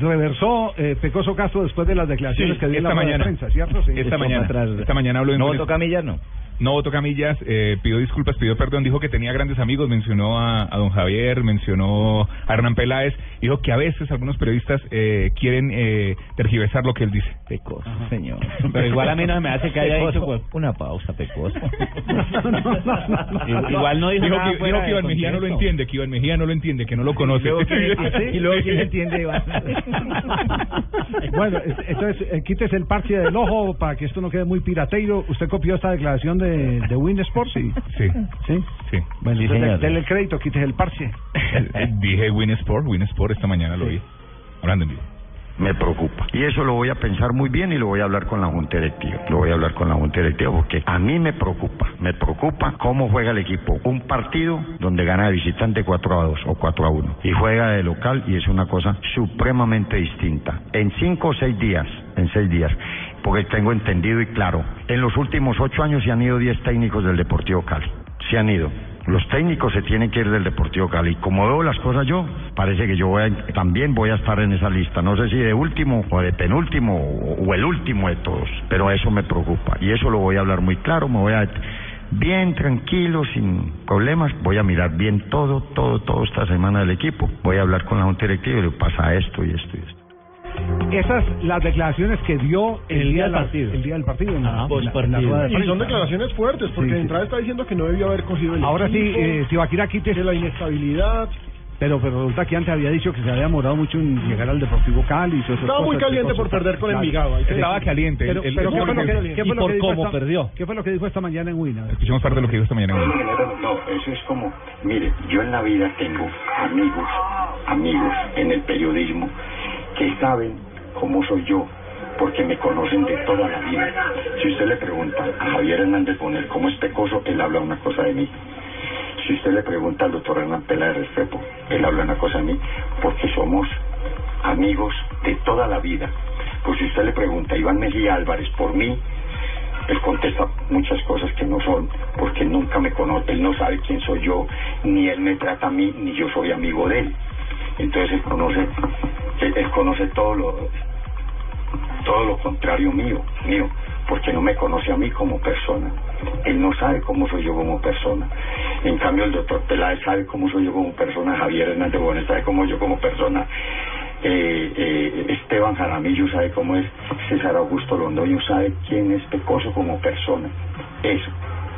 Reversó eh, Pecoso Castro después de las declaraciones Sí, que dio la esta de mañana. prensa, ¿cierto? Sí. Esta mañana, esta mañana habló en ¿No votó Camillas, no? No votó Camillas, eh, pidió disculpas, pidió perdón, dijo que tenía grandes amigos, mencionó a, a don Javier, mencionó a Hernán Peláez, dijo que a veces algunos periodistas eh, quieren eh, tergiversar lo que él dice. Pecoso, señor. Pero igual a mí no me hace que haya dicho... pues, Una pausa, Pecoso. Igual no dijo dijo nada que, fuera dijo que Iván Mejía no lo entiende, que Iván Mejía no lo entiende, que no lo conoce. luego quién- y luego quién entiende, Iván. Bueno, es- entonces eh, quítese el parche del ojo para que esto no quede muy pirateiro. ¿Usted copió esta declaración de, de Win Sports? Sí. Sí, ¿Sí? sí. Bueno, Sí, entonces denle el crédito, quítese el parche. Dije Win Sport, Win Sport, esta mañana lo vi, hablando en vivo. me preocupa. Y eso lo voy a pensar muy bien y lo voy a hablar con la Junta Directiva. Lo voy a hablar con la Junta Directiva porque a mí me preocupa. Me preocupa cómo juega el equipo. Un partido donde gana de visitante 4 a 2 o 4 a 1 y juega de local y es una cosa supremamente distinta. En 5 o 6 días, en 6 días, porque tengo entendido y claro, en los últimos 8 años se han ido 10 técnicos del Deportivo Cali. Se han ido. Los técnicos se tienen que ir del Deportivo Cali. Como veo las cosas yo, parece que yo voy a- también voy a estar en esa lista. No sé si de último o de penúltimo o, o el último de todos, pero eso me preocupa. Y eso lo voy a hablar muy claro, me voy a bien tranquilo, sin problemas. Voy a mirar bien todo, todo, todo esta semana del equipo. Voy a hablar con la Junta Directiva y le pasa esto y esto y esto. Esas las declaraciones que dio el, El día del partido. El día del partido. Ah, la- en la de Y son declaraciones fuertes, porque Sí, de sí. entrada está diciendo que no debió haber cogido el Ahora sí, equipo, eh, Tibaquira, quítese que la inestabilidad. Pero, pero resulta que antes había dicho que se había demorado mucho en llegar al Deportivo Cali. Estaba muy caliente por perder con Claro. Envigado. se- Estaba caliente. Pero, el- pero ¿qué fue lo que, el- qué fue y lo por que dijo cómo esta- perdió. ¿Qué fue lo que dijo esta mañana en Wina? Escuchemos parte de lo que dijo esta mañana. en Win. No, eso es como, mire, yo en la vida tengo amigos, amigos en el periodismo que saben cómo soy yo, porque me conocen de toda la vida. Si usted le pregunta a Javier Hernández Bonet cómo es pecoso, él habla una cosa de mí. Si usted le pregunta al doctor Hernán Peláez Restrepo, él habla una cosa de mí, porque somos amigos de toda la vida. Pues si usted le pregunta a Iván Mejía Álvarez por mí, él contesta muchas cosas que no son, porque nunca me conoce, él no sabe quién soy yo, ni él me trata a mí, ni yo soy amigo de él. Entonces él conoce, él, conoce todo lo, todo lo contrario mío, mío, porque no me conoce a mí como persona. Él no sabe cómo soy yo como persona. En cambio, el doctor Peláez sabe cómo soy yo como persona, Javier Hernández Bonet sabe cómo yo como persona, eh, eh, Esteban Jaramillo sabe cómo es, César Augusto Londoño sabe quién es Pecoso como persona. Eso,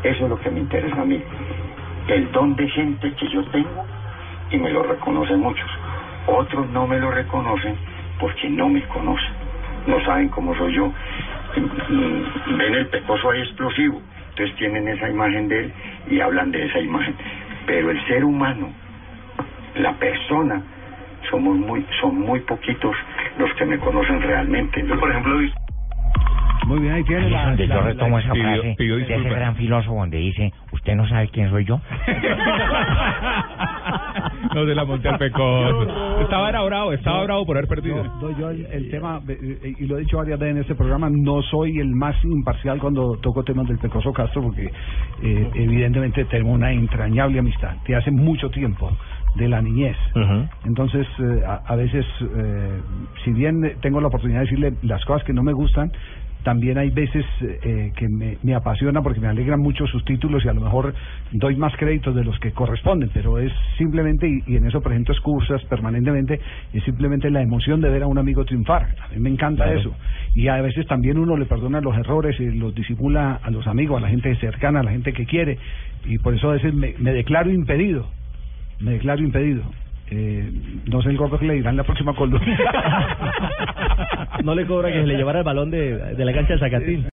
eso es lo que me interesa a mí. El don de gente que yo tengo y me lo reconocen muchos. Otros no me lo reconocen porque no me conocen, no saben cómo soy yo. Mm, Ven el pecoso ahí explosivo, entonces tienen esa imagen de él y hablan de esa imagen. Pero el ser humano, la persona, somos muy, son muy poquitos los que me conocen realmente. Yo, por ejemplo, Muy bien, ahí tiene la... Donde yo la- retomo la- esa pidió- frase pidió de ese gran filósofo donde dice, ¿usted no sabe quién soy yo? No se la monté al pecoso. Estaba era bravo, estaba bravo por haber perdido. No, yo el, el tema, eh, eh, y lo he dicho varias veces en este programa, no soy el más imparcial cuando toco temas del Pecoso Castro, porque eh, evidentemente tenemos una entrañable amistad de hace mucho tiempo, de la niñez. Entonces, eh, a, a veces, eh, si bien tengo la oportunidad de decirle las cosas que no me gustan, también hay veces eh, que me, me apasiona porque me alegran mucho sus títulos y a lo mejor doy más créditos de los que corresponden, pero es simplemente, y, y en eso presento excusas permanentemente, es simplemente la emoción de ver a un amigo triunfar. A mí me encanta eso. Y a veces también uno le perdona los errores y los disimula a los amigos, a la gente cercana, a la gente que quiere, y por eso a veces me, me declaro impedido. Me declaro impedido. Eh, no sé el gordo que le dirán la próxima columna. No le cobra que se le llevara el balón de, de la cancha de Zacatín.